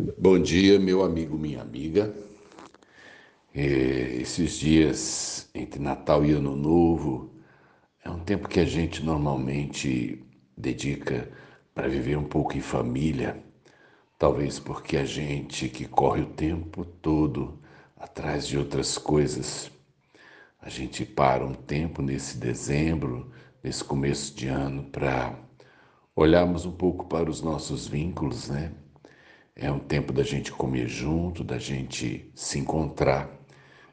Bom dia, meu amigo, minha amiga. É, esses dias entre Natal e Ano Novo é um tempo que a gente normalmente dedica para viver um pouco em família. Talvez porque a gente que corre o tempo todo atrás de outras coisas, a gente para um tempo nesse dezembro, nesse começo de ano, para olharmos um pouco para os nossos vínculos, né? É um tempo da gente comer junto, da gente se encontrar.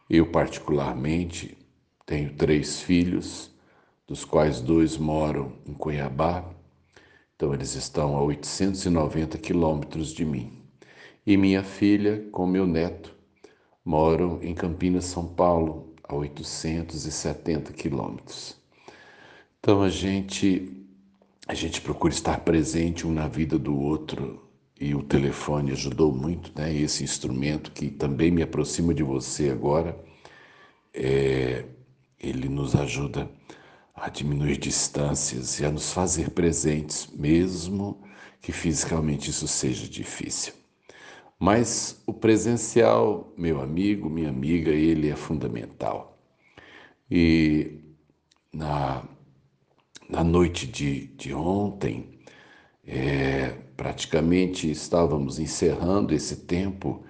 Eu, particularmente, tenho três filhos, dos quais dois moram em Cuiabá, então eles estão a 890 quilômetros de mim. E minha filha, com meu neto, moram em Campinas, São Paulo, a 870 quilômetros. Então a gente a gente procura estar presente um na vida do outro e o telefone ajudou muito, né? Esse instrumento que também me aproxima de você agora, é, ele nos ajuda a diminuir distâncias e a nos fazer presentes, mesmo que fisicamente isso seja difícil. Mas o presencial, meu amigo, minha amiga, ele é fundamental. E na, na noite de, de ontem, é, praticamente estávamos encerrando esse tempo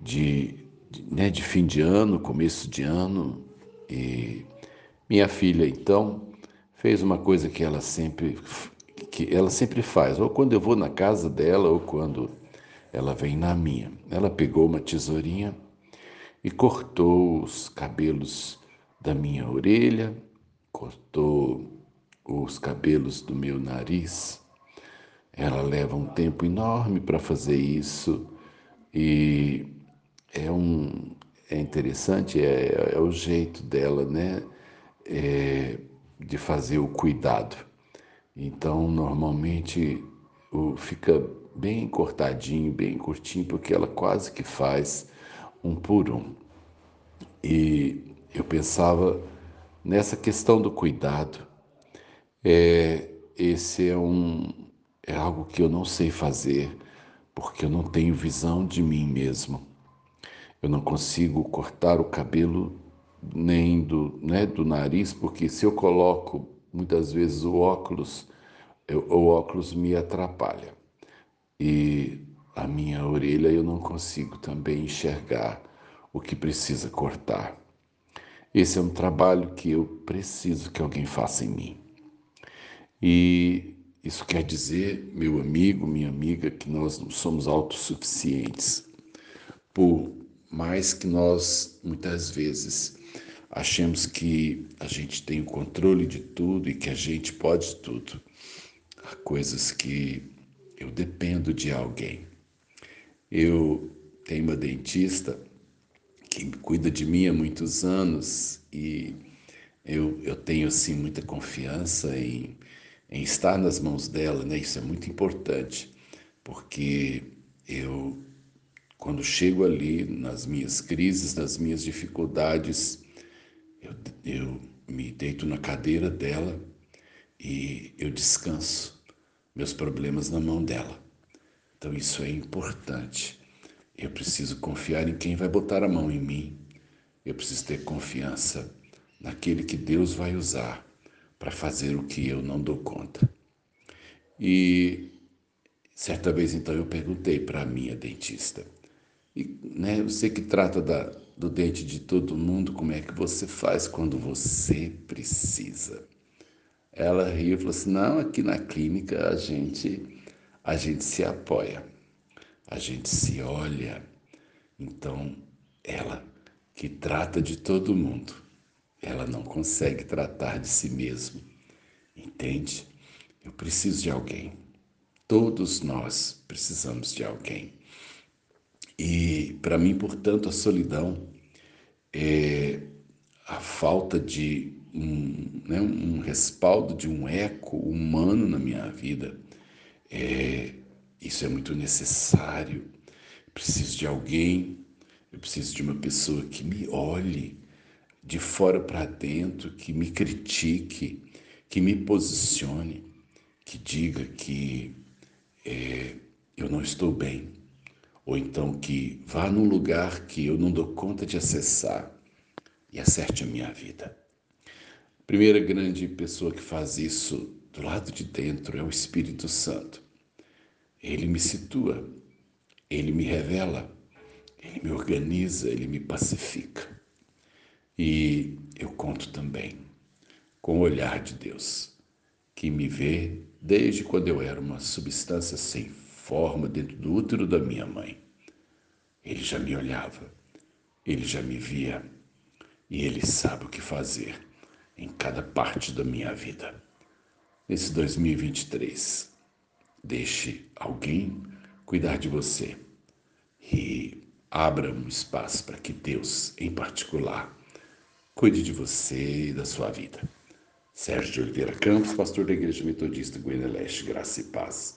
de, de, né, de fim de ano, começo de ano, e minha filha então fez uma coisa que ela sempre que ela sempre faz, ou quando eu vou na casa dela ou quando ela vem na minha. Ela pegou uma tesourinha e cortou os cabelos da minha orelha, cortou os cabelos do meu nariz, ela leva um tempo enorme para fazer isso e é um é interessante, é, é o jeito dela, né, é, de fazer o cuidado. Então, normalmente o, fica bem cortadinho, bem curtinho, porque ela quase que faz um por um. E eu pensava nessa questão do cuidado. É, esse é um, é algo que eu não sei fazer, porque eu não tenho visão de mim mesmo. Eu não consigo cortar o cabelo nem do, né, do nariz, porque se eu coloco muitas vezes o óculos, eu, o óculos me atrapalha. E a minha orelha eu não consigo também enxergar o que precisa cortar. Esse é um trabalho que eu preciso que alguém faça em mim. E isso quer dizer, meu amigo, minha amiga, que nós não somos autossuficientes. Por mais que nós, muitas vezes, achemos que a gente tem o controle de tudo e que a gente pode tudo. Há coisas que eu dependo de alguém. Eu tenho uma dentista que cuida de mim há muitos anos e eu, eu tenho assim muita confiança em em estar nas mãos dela, né? Isso é muito importante, porque eu, quando chego ali nas minhas crises, nas minhas dificuldades, eu, eu me deito na cadeira dela e eu descanso meus problemas na mão dela. Então isso é importante. Eu preciso confiar em quem vai botar a mão em mim. Eu preciso ter confiança naquele que Deus vai usar para fazer o que eu não dou conta. E certa vez então eu perguntei para a minha dentista, e, né, você que trata da, do dente de todo mundo, como é que você faz quando você precisa? Ela riu e falou assim: não, aqui na clínica a gente, a gente se apoia, a gente se olha. Então, ela que trata de todo mundo, ela não consegue tratar de si mesma. Entende? Eu preciso de alguém. Todos nós precisamos de alguém. E para mim, portanto, a solidão é a falta de um, né, um respaldo, de um eco humano na minha vida. É, isso é muito necessário. preciso de alguém, eu preciso de uma pessoa que me olhe, de fora para dentro, que me critique, que me posicione, que diga que é, eu não estou bem, ou então que vá num lugar que eu não dou conta de acessar e acerte a minha vida. A primeira grande pessoa que faz isso do lado de dentro é o Espírito Santo. Ele me situa, ele me revela, ele me organiza, ele me pacifica. E eu conto também com o olhar de Deus, que me vê desde quando eu era uma substância sem forma dentro do útero da minha mãe. Ele já me olhava, ele já me via e ele sabe o que fazer em cada parte da minha vida. Nesse 2023, deixe alguém cuidar de você e abra um espaço para que Deus, em particular, cuide de você e da sua vida. Sérgio de Oliveira Campos, pastor da Igreja Metodista Goiânia Leste, graça e paz.